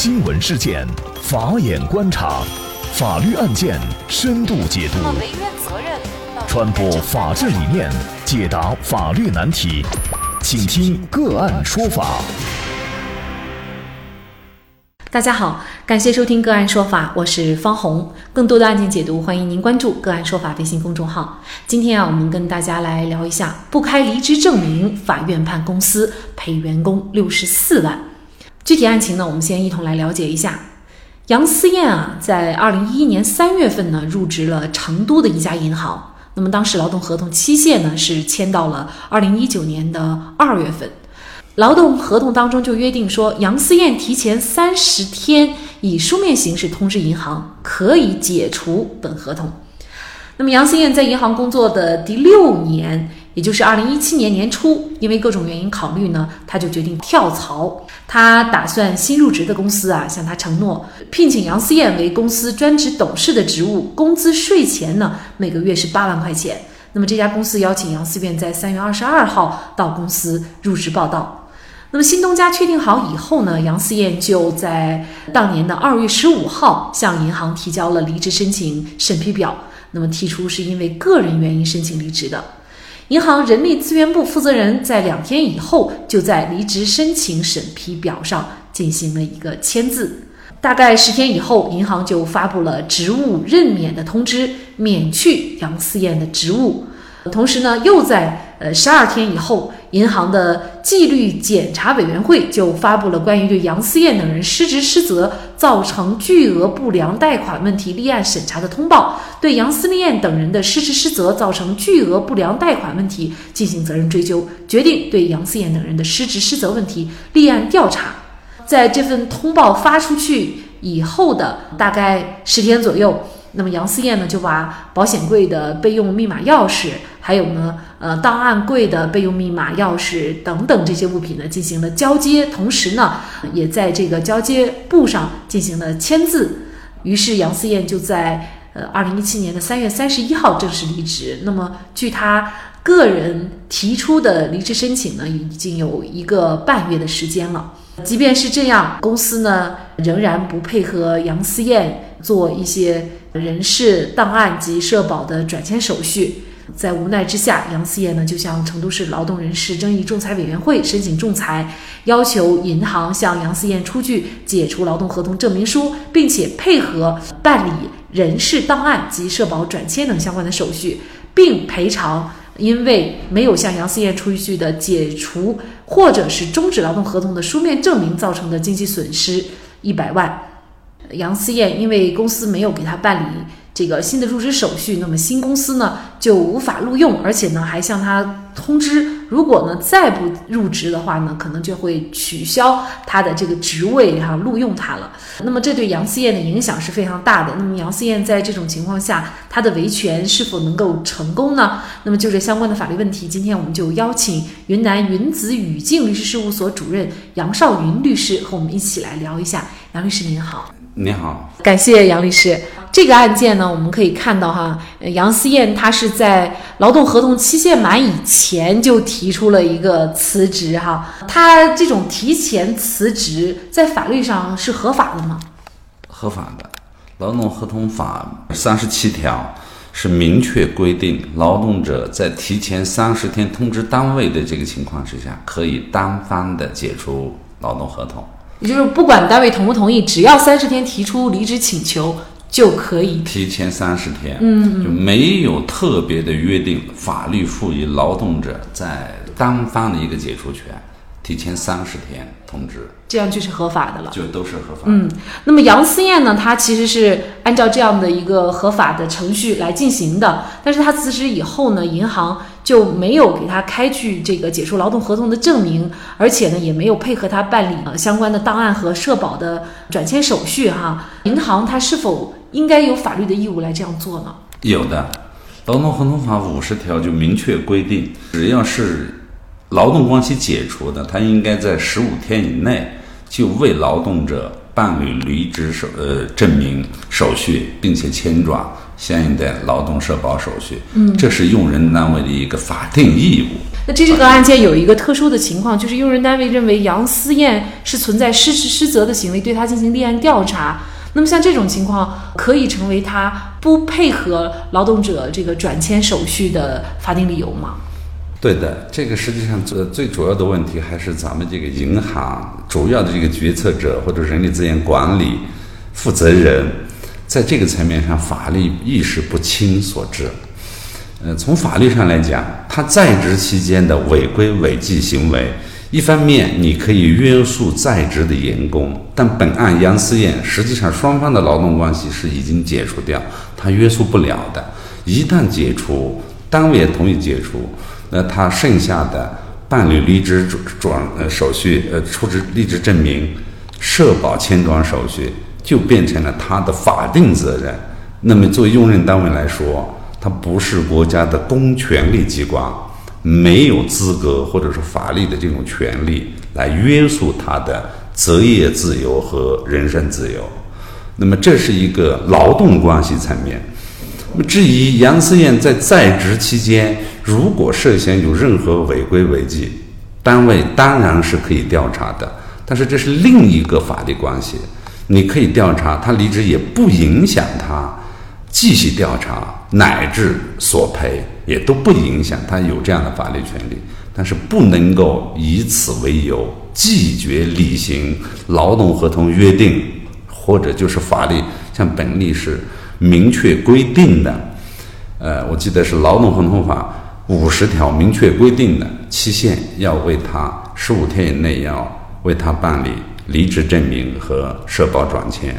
新闻事件，法眼观察，法律案件深度解读，传播法治理念，解答法律难题，请听个案说法。大家好，感谢收听个案说法，我是方红。更多的案件解读，欢迎您关注个案说法微信公众号。今天啊，我们跟大家来聊一下不开离职证明，法院判公司赔员工六十四万。具体案情呢，我们先一同来了解一下。杨思燕啊，在二零一一年三月份呢，入职了成都的一家银行。那么当时劳动合同期限呢，是签到了二零一九年的二月份。劳动合同当中就约定说，杨思燕提前三十天以书面形式通知银行，可以解除本合同。那么杨思燕在银行工作的第六年，也就是二零一七年年初，因为各种原因考虑呢，他就决定跳槽。他打算新入职的公司啊，向他承诺聘请杨思燕为公司专职董事的职务，工资税前呢每个月是八万块钱。那么这家公司邀请杨思燕在三月二十二号到公司入职报道。那么新东家确定好以后呢，杨思燕就在当年的二月十五号向银行提交了离职申请审批表。那么提出是因为个人原因申请离职的，银行人力资源部负责人在两天以后就在离职申请审批表上进行了一个签字，大概十天以后，银行就发布了职务任免的通知，免去杨思燕的职务。同时呢，又在呃十二天以后，银行的纪律检查委员会就发布了关于对杨思燕等人失职失责造成巨额不良贷款问题立案审查的通报，对杨思燕等人的失职失责造成巨额不良贷款问题进行责任追究，决定对杨思燕等人的失职失责问题立案调查。在这份通报发出去以后的大概十天左右。那么杨思燕呢，就把保险柜的备用密码钥匙，还有呢，呃，档案柜的备用密码钥匙等等这些物品呢，进行了交接，同时呢，也在这个交接簿上进行了签字。于是杨思燕就在呃二零一七年的三月三十一号正式离职。那么据他个人提出的离职申请呢，已经有一个半月的时间了。即便是这样，公司呢仍然不配合杨思燕做一些人事档案及社保的转签手续。在无奈之下，杨思燕呢就向成都市劳动人事争议仲裁委员会申请仲裁，要求银行向杨思燕出具解除劳动合同证明书，并且配合办理人事档案及社保转签等相关的手续，并赔偿。因为没有向杨思燕出具的解除或者是终止劳动合同的书面证明造成的经济损失一百万，杨思燕因为公司没有给她办理这个新的入职手续，那么新公司呢就无法录用，而且呢还向他通知。如果呢再不入职的话呢，可能就会取消他的这个职位哈，录用他了。那么这对杨思燕的影响是非常大的。那么杨思燕在这种情况下，她的维权是否能够成功呢？那么就这相关的法律问题，今天我们就邀请云南云子宇静律师事务所主任杨少云律师和我们一起来聊一下。杨律师您好，您好，感谢杨律师。这个案件呢，我们可以看到哈，杨思燕她是在劳动合同期限满以前就提出了一个辞职哈，她这种提前辞职在法律上是合法的吗？合法的，劳动合同法三十七条是明确规定，劳动者在提前三十天通知单位的这个情况之下，可以单方的解除劳动合同，也就是不管单位同不同意，只要三十天提出离职请求。就可以。提前三十天，嗯，就没有特别的约定，法律赋予劳动者在单方的一个解除权，提前三十天通知，这样就是合法的了，就都是合法。嗯，那么杨思燕呢，她其实是按照这样的一个合法的程序来进行的，但是她辞职以后呢，银行就没有给她开具这个解除劳动合同的证明，而且呢，也没有配合她办理相关的档案和社保的转签手续哈，银行它是否？应该有法律的义务来这样做呢？有的，劳动合同法五十条就明确规定，只要是劳动关系解除的，他应该在十五天以内就为劳动者办理离职手呃证明手续，并且签转相应的劳动社保手续。嗯，这是用人单位的一个法定义务。那这个案件有一个特殊的情况，就是用人单位认为杨思燕是存在失职失责的行为，对她进行立案调查。那么像这种情况，可以成为他不配合劳动者这个转签手续的法定理由吗？对的，这个实际上最最主要的问题还是咱们这个银行主要的这个决策者或者人力资源管理负责人，在这个层面上法律意识不清所致。呃，从法律上来讲，他在职期间的违规违纪行为，一方面你可以约束在职的员工，但本案杨思燕实际上双方的劳动关系是已经解除掉，他约束不了的。一旦解除，单位也同意解除。那他剩下的办理离职转转呃手续，呃出职离职证明、社保签转手续，就变成了他的法定责任。那么作为用人单位来说，他不是国家的公权力机关，没有资格或者是法律的这种权利来约束他的择业自由和人身自由。那么这是一个劳动关系层面。那么至于杨思燕在在职期间，如果涉嫌有任何违规违纪，单位当然是可以调查的。但是这是另一个法律关系，你可以调查他离职，也不影响他继续调查乃至索赔，也都不影响他有这样的法律权利。但是不能够以此为由拒绝履行劳动合同约定，或者就是法律像本例是。明确规定的，呃，我记得是《劳动合同法》五十条明确规定的期限，要为他十五天以内要为他办理离职证明和社保转签。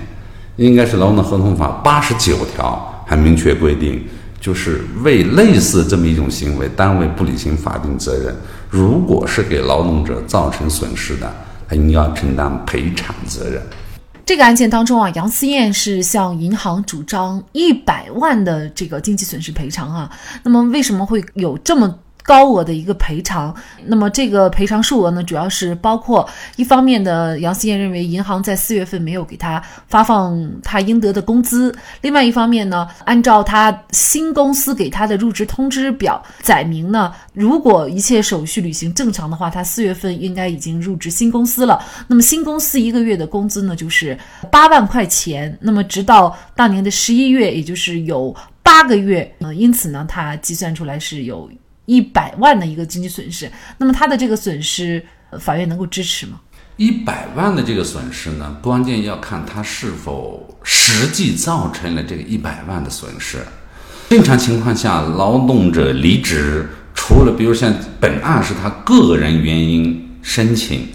应该是《劳动合同法》八十九条还明确规定，就是为类似这么一种行为，单位不履行法定责任，如果是给劳动者造成损失的，他应要承担赔偿责任。这个案件当中啊，杨思燕是向银行主张一百万的这个经济损失赔偿啊。那么为什么会有这么？高额的一个赔偿，那么这个赔偿数额呢，主要是包括一方面的杨思燕认为银行在四月份没有给他发放他应得的工资，另外一方面呢，按照他新公司给他的入职通知表载明呢，如果一切手续履行正常的话，他四月份应该已经入职新公司了。那么新公司一个月的工资呢，就是八万块钱，那么直到当年的十一月，也就是有八个月，呃，因此呢，他计算出来是有。一百万的一个经济损失，那么他的这个损失，法院能够支持吗？一百万的这个损失呢，关键要看他是否实际造成了这个一百万的损失。正常情况下，劳动者离职，除了比如像本案是他个人原因申请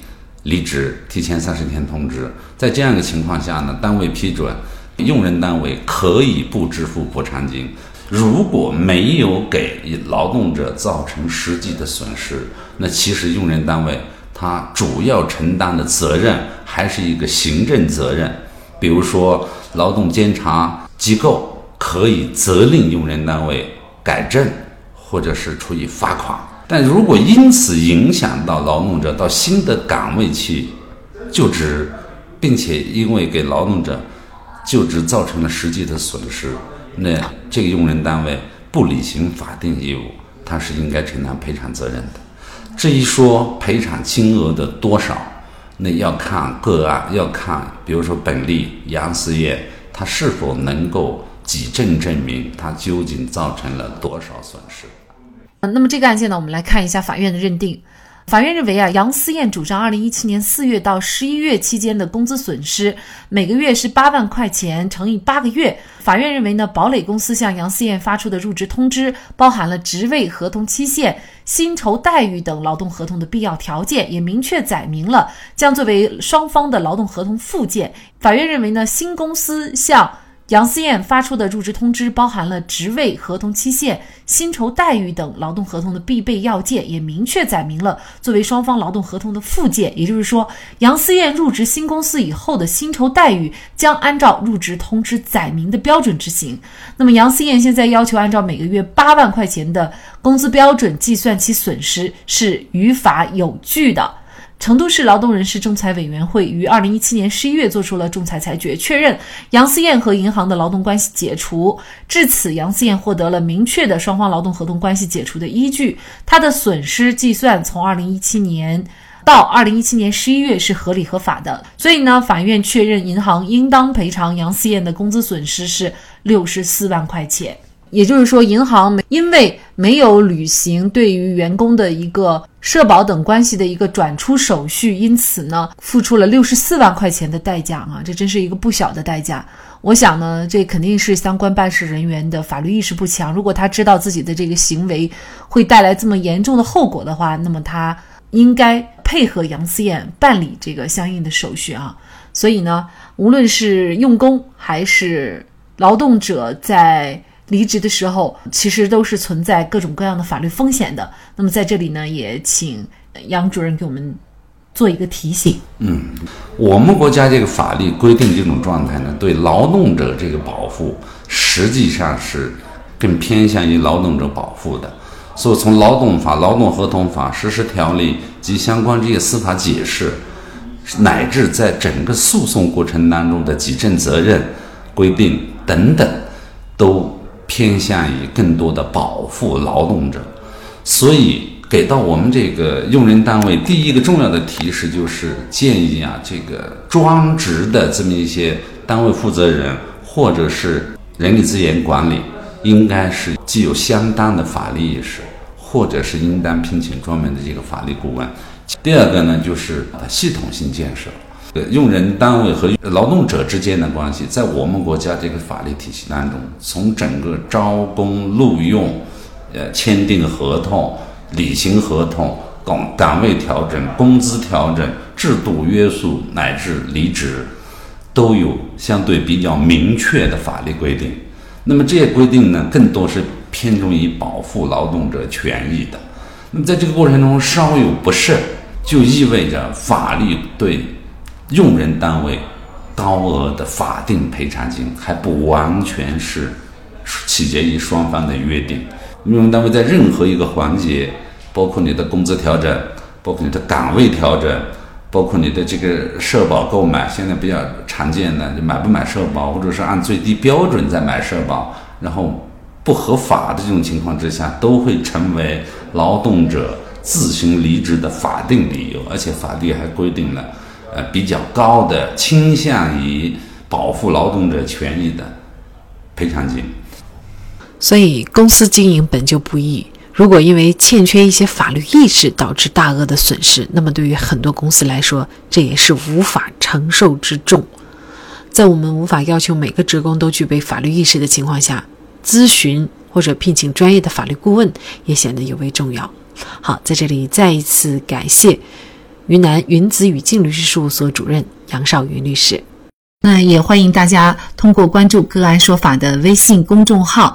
离职，提前三十天通知，在这样的情况下呢，单位批准，用人单位可以不支付补偿金。如果没有给劳动者造成实际的损失，那其实用人单位他主要承担的责任还是一个行政责任。比如说，劳动监察机构可以责令用人单位改正，或者是处以罚款。但如果因此影响到劳动者到新的岗位去就职，并且因为给劳动者就职造成了实际的损失，那这个用人单位不履行法定义务，他是应该承担赔偿责任的。至于说赔偿金额的多少，那要看个案，要看，比如说本例杨思燕，他是否能够举证证明他究竟造成了多少损失。那么这个案件呢，我们来看一下法院的认定。法院认为啊，杨思燕主张二零一七年四月到十一月期间的工资损失每个月是八万块钱乘以八个月。法院认为呢，堡垒公司向杨思燕发出的入职通知包含了职位、合同期限、薪酬待遇等劳动合同的必要条件，也明确载明了将作为双方的劳动合同附件。法院认为呢，新公司向杨思燕发出的入职通知包含了职位、合同期限、薪酬待遇等劳动合同的必备要件，也明确载明了作为双方劳动合同的附件。也就是说，杨思燕入职新公司以后的薪酬待遇将按照入职通知载明的标准执行。那么，杨思燕现在要求按照每个月八万块钱的工资标准计算其损失是于法有据的。成都市劳动人事仲裁委员会于二零一七年十一月作出了仲裁裁决，确认杨思燕和银行的劳动关系解除。至此，杨思燕获得了明确的双方劳动合同关系解除的依据，她的损失计算从二零一七年到二零一七年十一月是合理合法的。所以呢，法院确认银行应当赔偿杨思燕的工资损失是六十四万块钱。也就是说，银行没因为没有履行对于员工的一个社保等关系的一个转出手续，因此呢，付出了六十四万块钱的代价啊！这真是一个不小的代价。我想呢，这肯定是相关办事人员的法律意识不强。如果他知道自己的这个行为会带来这么严重的后果的话，那么他应该配合杨思燕办理这个相应的手续啊。所以呢，无论是用工还是劳动者在。离职的时候，其实都是存在各种各样的法律风险的。那么在这里呢，也请杨主任给我们做一个提醒。嗯，我们国家这个法律规定这种状态呢，对劳动者这个保护实际上是更偏向于劳动者保护的。所以从劳动法、劳动合同法实施条例及相关这些司法解释，乃至在整个诉讼过程当中的举证责任规定等等，都。偏向于更多的保护劳动者，所以给到我们这个用人单位第一个重要的提示就是建议啊，这个专职的这么一些单位负责人或者是人力资源管理，应该是具有相当的法律意识，或者是应当聘请专门的这个法律顾问。第二个呢，就是系统性建设。用人单位和劳动者之间的关系，在我们国家这个法律体系当中，从整个招工、录用、呃签订合同、履行合同、岗岗位调整、工资调整、制度约束乃至离职，都有相对比较明确的法律规定。那么这些规定呢，更多是偏重于保护劳动者权益的。那么在这个过程中稍有不慎，就意味着法律对。用人单位高额的法定赔偿金还不完全是取决于双方的约定。用人单位在任何一个环节，包括你的工资调整，包括你的岗位调整，包括你的这个社保购买，现在比较常见的，就买不买社保，或者是按最低标准在买社保，然后不合法的这种情况之下，都会成为劳动者自行离职的法定理由，而且法律还规定了。呃，比较高的倾向于保护劳动者权益的赔偿金。所以，公司经营本就不易。如果因为欠缺一些法律意识导致大额的损失，那么对于很多公司来说，这也是无法承受之重。在我们无法要求每个职工都具备法律意识的情况下，咨询或者聘请专业的法律顾问也显得尤为重要。好，在这里再一次感谢。云南云子与静律师事务所主任杨少云律师，那也欢迎大家通过关注“个案说法”的微信公众号，